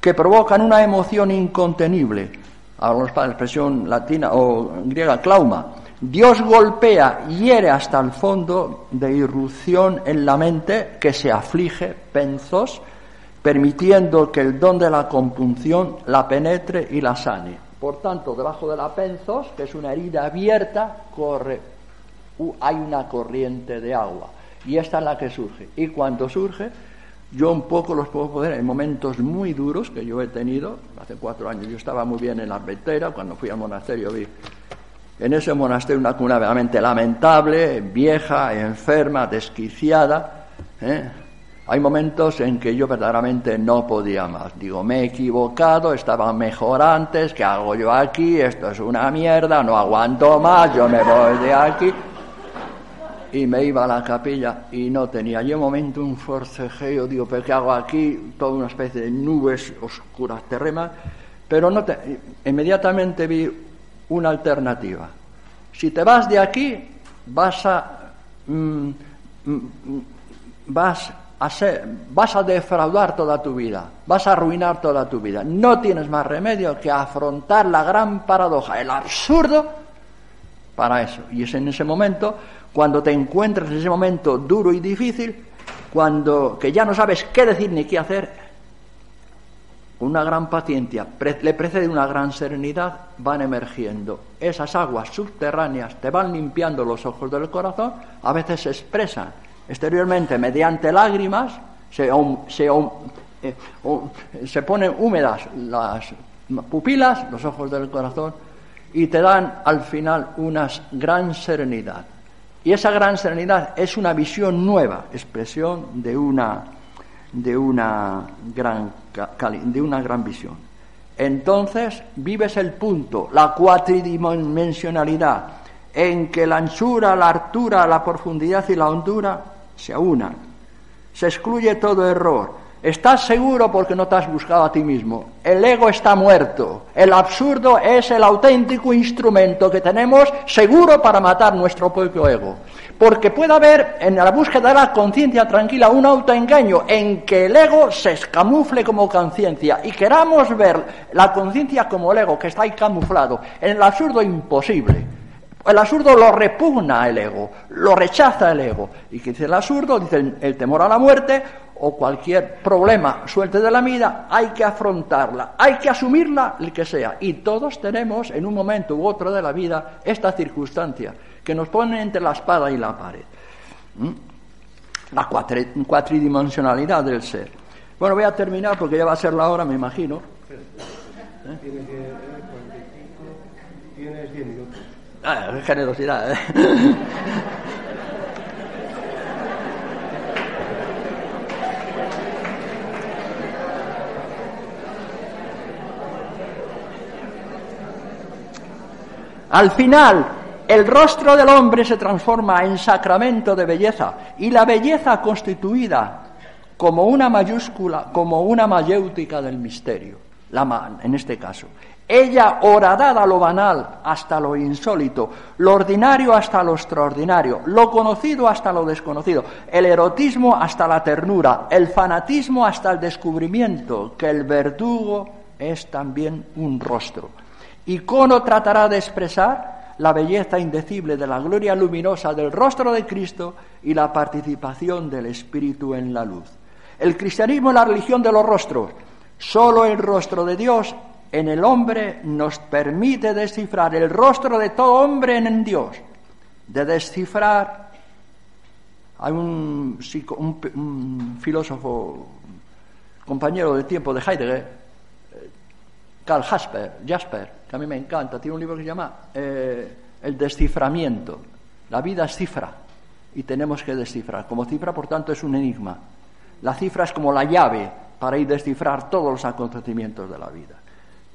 que provocan una emoción incontenible. Hablamos para la expresión latina o griega, clauma. Dios golpea, hiere hasta el fondo de irrupción en la mente que se aflige, penzos, permitiendo que el don de la compunción la penetre y la sane. Por tanto, debajo de la penzos, que es una herida abierta, corre, hay una corriente de agua. Y esta es la que surge. Y cuando surge, yo un poco los puedo poder en momentos muy duros que yo he tenido. Hace cuatro años yo estaba muy bien en la arbetera, cuando fui al monasterio vi en ese monasterio una cuna realmente lamentable, vieja, enferma, desquiciada. ¿eh? Hay momentos en que yo verdaderamente no podía más. Digo, me he equivocado, estaba mejor antes, ¿qué hago yo aquí? Esto es una mierda, no aguanto más, yo me voy de aquí. Y me iba a la capilla y no tenía. Y un momento un forcejeo, digo, ¿pero qué hago aquí? Toda una especie de nubes oscuras, terremas. Pero no te... inmediatamente vi una alternativa. Si te vas de aquí, vas a... Mm, mm, vas vas a defraudar toda tu vida, vas a arruinar toda tu vida. No tienes más remedio que afrontar la gran paradoja, el absurdo para eso. Y es en ese momento, cuando te encuentras en ese momento duro y difícil, cuando que ya no sabes qué decir ni qué hacer, con una gran paciencia, le precede una gran serenidad, van emergiendo. Esas aguas subterráneas te van limpiando los ojos del corazón, a veces se expresan exteriormente mediante lágrimas, se, eh, se ponen húmedas las pupilas, los ojos del corazón, y te dan al final una gran serenidad. Y esa gran serenidad es una visión nueva, expresión de una, de una, gran, de una gran visión. Entonces vives el punto, la cuatridimensionalidad, en que la anchura, la altura, la profundidad y la hondura se aunan. Se excluye todo error, Estás seguro porque no te has buscado a ti mismo. El ego está muerto. El absurdo es el auténtico instrumento que tenemos seguro para matar nuestro propio ego. Porque puede haber en la búsqueda de la conciencia tranquila un autoengaño en que el ego se escamufle como conciencia y queramos ver la conciencia como el ego que está ahí camuflado. En el absurdo imposible. El absurdo lo repugna el ego, lo rechaza el ego. Y que dice el absurdo, dice el temor a la muerte, o cualquier problema suelte de la vida, hay que afrontarla, hay que asumirla, el que sea. Y todos tenemos en un momento u otro de la vida esta circunstancia que nos pone entre la espada y la pared. ¿Mm? La cuatridimensionalidad del ser. Bueno, voy a terminar porque ya va a ser la hora, me imagino. ¿Eh? Tienes 10 minutos. Ah, generosidad. ¿eh? Al final, el rostro del hombre se transforma en sacramento de belleza y la belleza constituida como una mayúscula, como una mayéutica del misterio, la en este caso. Ella horadada lo banal hasta lo insólito, lo ordinario hasta lo extraordinario, lo conocido hasta lo desconocido, el erotismo hasta la ternura, el fanatismo hasta el descubrimiento, que el verdugo es también un rostro. Icono tratará de expresar la belleza indecible de la gloria luminosa del rostro de Cristo y la participación del Espíritu en la luz. El cristianismo es la religión de los rostros. Solo el rostro de Dios en el hombre nos permite descifrar el rostro de todo hombre en Dios. De descifrar. Hay un, un filósofo, compañero de tiempo de Heidegger, Karl Jasper, Jasper, que a mí me encanta, tiene un libro que se llama eh, El desciframiento. La vida es cifra y tenemos que descifrar. Como cifra, por tanto, es un enigma. La cifra es como la llave para ir descifrar todos los acontecimientos de la vida.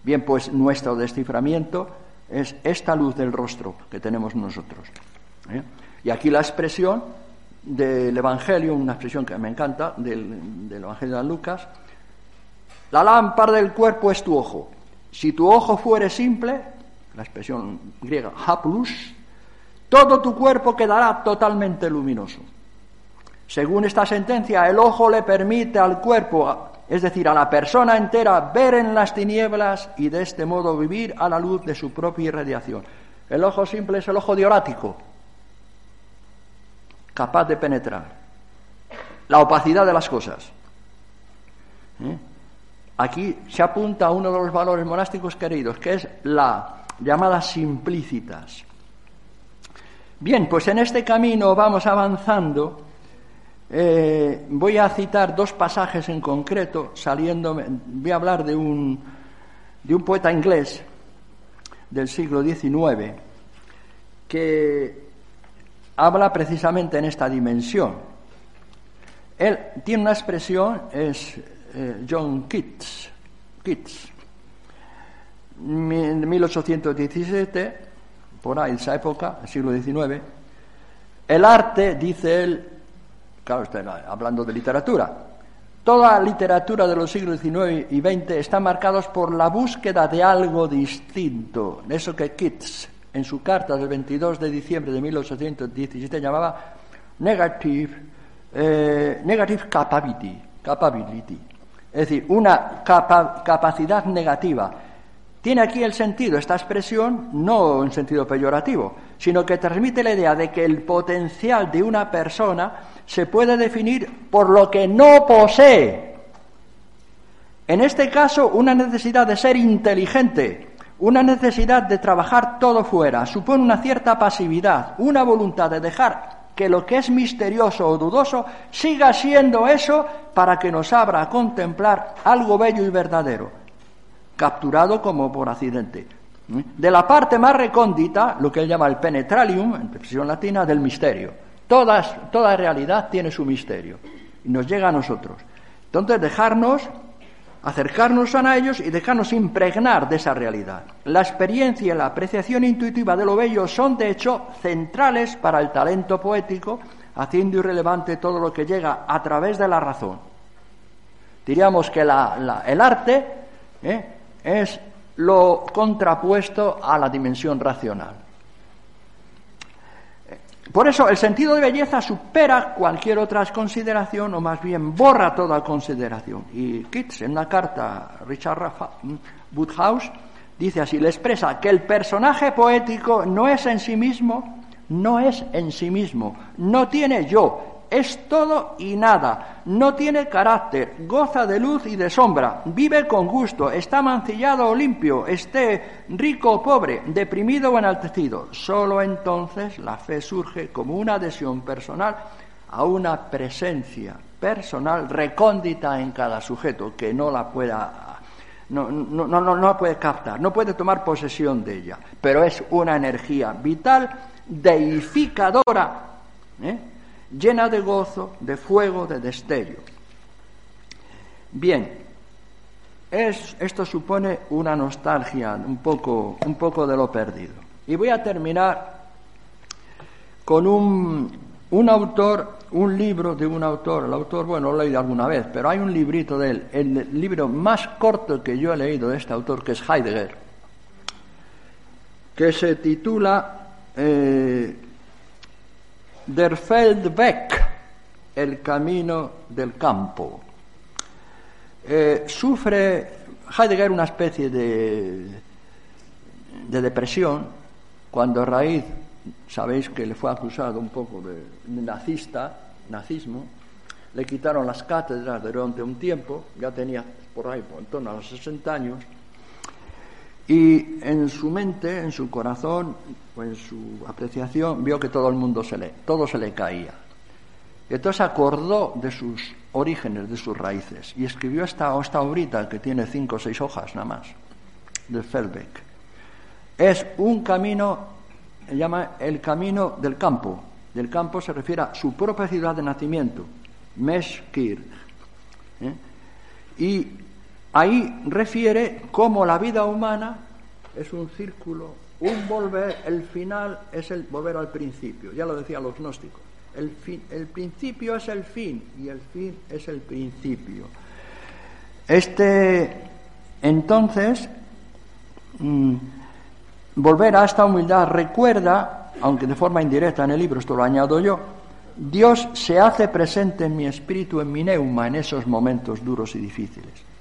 Bien, pues nuestro desciframiento es esta luz del rostro que tenemos nosotros. ¿eh? Y aquí la expresión del Evangelio, una expresión que me encanta, del, del Evangelio de Lucas, la lámpara del cuerpo es tu ojo. Si tu ojo fuere simple, la expresión griega haplus, todo tu cuerpo quedará totalmente luminoso. Según esta sentencia, el ojo le permite al cuerpo, es decir, a la persona entera, ver en las tinieblas y de este modo vivir a la luz de su propia irradiación. El ojo simple es el ojo diorático, capaz de penetrar la opacidad de las cosas. ¿Eh? Aquí se apunta a uno de los valores monásticos queridos, que es la llamada simplicitas. Bien, pues en este camino vamos avanzando. Eh, voy a citar dos pasajes en concreto, saliendo, voy a hablar de un, de un poeta inglés del siglo XIX que habla precisamente en esta dimensión. Él tiene una expresión, es eh, John Keats, Keats, en 1817, por ahí, esa época, el siglo XIX, el arte, dice él, claro, está hablando de literatura, toda literatura de los siglos XIX y XX está marcados por la búsqueda de algo distinto, eso que Keats, en su carta del 22 de diciembre de 1817, llamaba negative, eh, negative capability, capability es decir, una capacidad negativa. Tiene aquí el sentido, esta expresión, no en sentido peyorativo, sino que transmite la idea de que el potencial de una persona se puede definir por lo que no posee. En este caso, una necesidad de ser inteligente, una necesidad de trabajar todo fuera, supone una cierta pasividad, una voluntad de dejar que lo que es misterioso o dudoso siga siendo eso para que nos abra a contemplar algo bello y verdadero, capturado como por accidente. De la parte más recóndita, lo que él llama el penetralium, en expresión latina, del misterio. toda realidad tiene su misterio y nos llega a nosotros. Entonces, dejarnos acercarnos a ellos y dejarnos impregnar de esa realidad. La experiencia y la apreciación intuitiva de lo bello son, de hecho, centrales para el talento poético, haciendo irrelevante todo lo que llega a través de la razón. Diríamos que el arte ¿eh? es lo contrapuesto a la dimensión racional. Por eso el sentido de belleza supera cualquier otra consideración o más bien borra toda consideración. Y Keats, en una carta a Richard Rafa, Woodhouse, dice así, le expresa que el personaje poético no es en sí mismo, no es en sí mismo, no tiene yo, es todo y nada, no tiene carácter, goza de luz y de sombra, vive con gusto, está mancillado o limpio, esté rico o pobre, deprimido o enaltecido. Solo entonces la fe surge como una adhesión personal a una presencia personal recóndita en cada sujeto que no la pueda no, no, no, no, puede captar, no puede tomar posesión de ella, pero es una energía vital, deificadora, ¿eh? Llena de gozo, de fuego, de destello. Bien, es, esto supone una nostalgia un poco, un poco de lo perdido. Y voy a terminar con un, un autor, un libro de un autor. El autor, bueno, lo he leído alguna vez, pero hay un librito de él, el libro más corto que yo he leído de este autor, que es Heidegger, que se titula eh, Der Feldweg, el camino del campo. Eh, sufre Heidegger una especie de, de depresión cuando raíz, sabéis que le fue acusado un poco de nazista, nazismo, le quitaron las cátedras durante un tiempo, ya tenía por ahí en torno a los 60 años, y en su mente, en su corazón, o en su apreciación, vio que todo el mundo se le, todo se le caía. Y entonces acordó de sus orígenes, de sus raíces, y escribió esta, esta obrita que tiene cinco o seis hojas nada más, de Feldbeck. Es un camino, se llama el camino del campo. Del campo se refiere a su propia ciudad de nacimiento, Meshkir. ¿eh? Y Ahí refiere cómo la vida humana es un círculo, un volver, el final es el volver al principio, ya lo decían los gnósticos. El, fin, el principio es el fin y el fin es el principio. Este, entonces, mm, volver a esta humildad recuerda, aunque de forma indirecta en el libro, esto lo añado yo, Dios se hace presente en mi espíritu, en mi neuma, en esos momentos duros y difíciles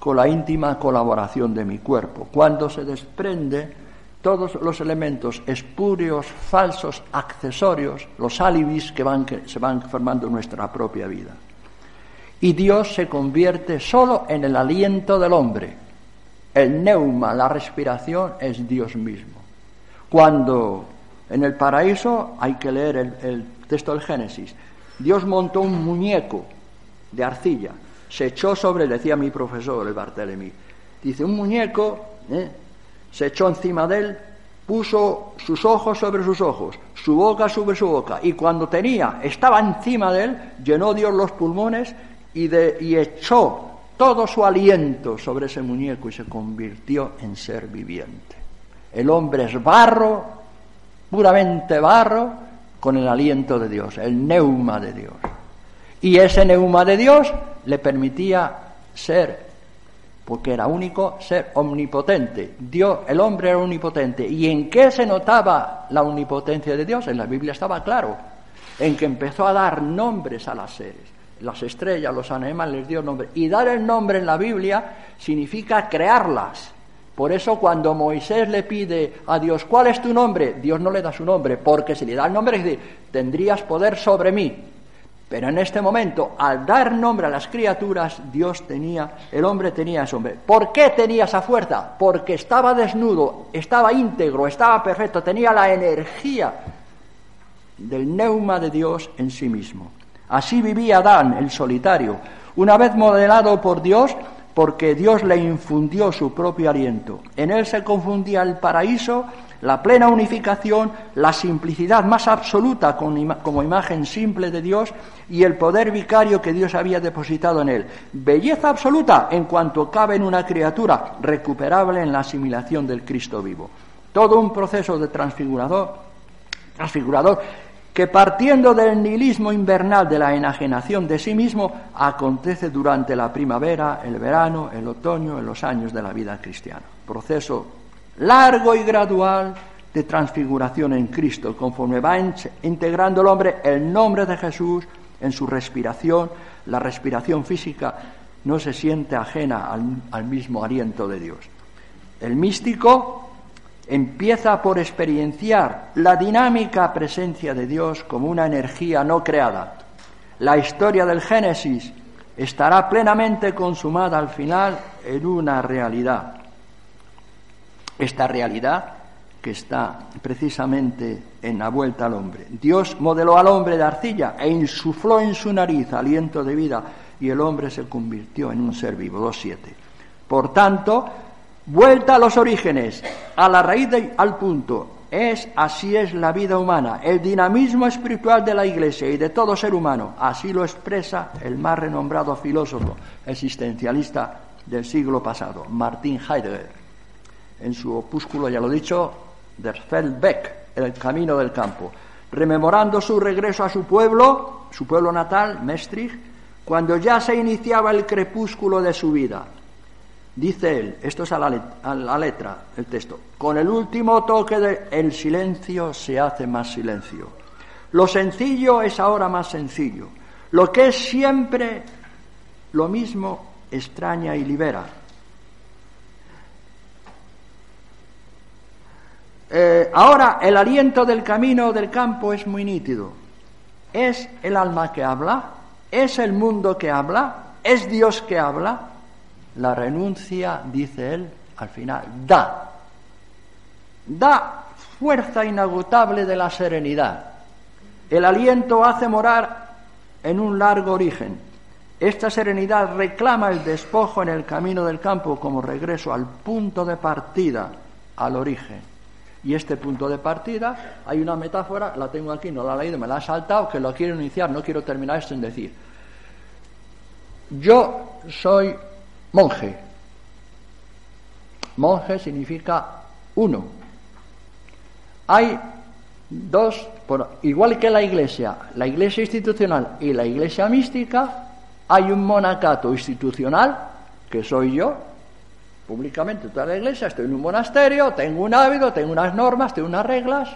con la íntima colaboración de mi cuerpo, cuando se desprende todos los elementos espurios, falsos, accesorios, los alibis que, van, que se van formando en nuestra propia vida. Y Dios se convierte solo en el aliento del hombre. El neuma, la respiración, es Dios mismo. Cuando en el paraíso hay que leer el, el texto del Génesis, Dios montó un muñeco de arcilla se echó sobre, decía mi profesor, el Barthélemy, dice, un muñeco, ¿eh? se echó encima de él, puso sus ojos sobre sus ojos, su boca sobre su boca, y cuando tenía, estaba encima de él, llenó Dios los pulmones y, de, y echó todo su aliento sobre ese muñeco y se convirtió en ser viviente. El hombre es barro, puramente barro, con el aliento de Dios, el neuma de Dios. Y ese neuma de Dios le permitía ser, porque era único, ser omnipotente. Dios, el hombre era omnipotente. ¿Y en qué se notaba la omnipotencia de Dios? En la Biblia estaba claro, en que empezó a dar nombres a las seres. Las estrellas, los animales les dio nombre. Y dar el nombre en la Biblia significa crearlas. Por eso cuando Moisés le pide a Dios, ¿cuál es tu nombre? Dios no le da su nombre, porque si le da el nombre, tendrías poder sobre mí. Pero en este momento, al dar nombre a las criaturas, Dios tenía, el hombre tenía ese hombre. ¿Por qué tenía esa fuerza? Porque estaba desnudo, estaba íntegro, estaba perfecto, tenía la energía del neuma de Dios en sí mismo. Así vivía Adán, el solitario, una vez modelado por Dios, porque Dios le infundió su propio aliento. En él se confundía el paraíso la plena unificación, la simplicidad más absoluta como imagen simple de Dios y el poder vicario que Dios había depositado en él. Belleza absoluta en cuanto cabe en una criatura, recuperable en la asimilación del Cristo vivo. Todo un proceso de transfigurador, transfigurador que partiendo del nihilismo invernal de la enajenación de sí mismo, acontece durante la primavera, el verano, el otoño, en los años de la vida cristiana. Proceso largo y gradual de transfiguración en Cristo, conforme va integrando el hombre el nombre de Jesús en su respiración, la respiración física no se siente ajena al, al mismo aliento de Dios. El místico empieza por experienciar la dinámica presencia de Dios como una energía no creada. La historia del Génesis estará plenamente consumada al final en una realidad esta realidad que está precisamente en la vuelta al hombre. Dios modeló al hombre de arcilla e insufló en su nariz aliento de vida y el hombre se convirtió en un ser vivo. 2.7. Por tanto, vuelta a los orígenes, a la raíz, al punto. Es así es la vida humana, el dinamismo espiritual de la Iglesia y de todo ser humano. Así lo expresa el más renombrado filósofo existencialista del siglo pasado, Martin Heidegger en su opúsculo, ya lo dicho, Der Feldbeck, El camino del campo, rememorando su regreso a su pueblo, su pueblo natal, Maestricht, cuando ya se iniciaba el crepúsculo de su vida. Dice él, esto es a la, letra, el texto, con el último toque de el silencio se hace más silencio. Lo sencillo es ahora más sencillo. Lo que es siempre lo mismo extraña y libera. Eh, ahora, el aliento del camino del campo es muy nítido. ¿Es el alma que habla? ¿Es el mundo que habla? ¿Es Dios que habla? La renuncia, dice él, al final, da. Da fuerza inagotable de la serenidad. El aliento hace morar en un largo origen. Esta serenidad reclama el despojo en el camino del campo como regreso al punto de partida, al origen. Y este punto de partida, hay una metáfora, la tengo aquí, no la he leído, me la ha saltado, que lo quiero iniciar, no quiero terminar esto en decir. Yo soy monje. Monje significa uno. Hay dos, igual que la iglesia, la iglesia institucional y la iglesia mística, hay un monacato institucional, que soy yo, públicamente toda la iglesia, estoy en un monasterio, tengo un hábito, tengo unas normas, tengo unas reglas,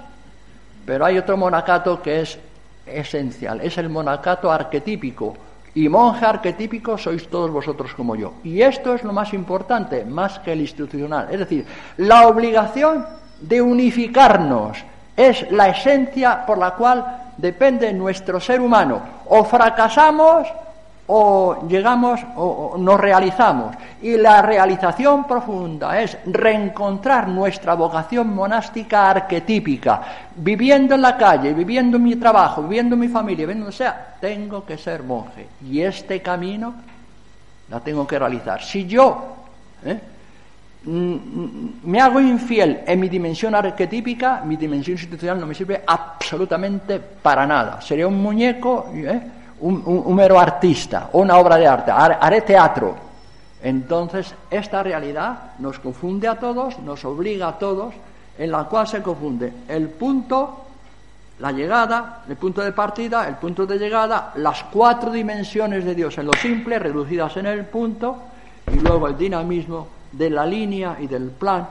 pero hay otro monacato que es esencial, es el monacato arquetípico. Y monje arquetípico sois todos vosotros como yo. Y esto es lo más importante, más que el institucional. Es decir, la obligación de unificarnos es la esencia por la cual depende nuestro ser humano. O fracasamos o llegamos o, nos realizamos. Y la realización profunda es reencontrar nuestra vocación monástica arquetípica, viviendo en la calle, viviendo mi trabajo, viviendo mi familia, viviendo, o sea, tengo que ser monje. Y este camino la tengo que realizar. Si yo ¿eh? me hago infiel en mi dimensión arquetípica, mi dimensión institucional no me sirve absolutamente para nada. Sería un muñeco. ¿eh? Un, mero artista una obra de arte, haré teatro. Entonces, esta realidad nos confunde a todos, nos obliga a todos, en la cual se confunde el punto, la llegada, el punto de partida, el punto de llegada, las cuatro dimensiones de Dios en lo simple, reducidas en el punto, y luego el dinamismo de la línea y del plan,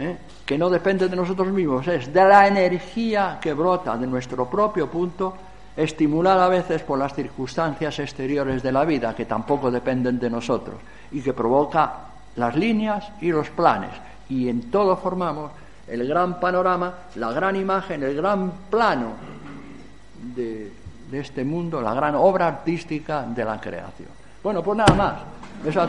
¿eh? que no depende de nosotros mismos, es de la energía que brota de nuestro propio punto estimulada a veces por las circunstancias exteriores de la vida, que tampoco dependen de nosotros, y que provoca las líneas y los planes. Y en todo formamos el gran panorama, la gran imagen, el gran plano de, este mundo, la gran obra artística de la creación. Bueno, pues nada más. Mucho.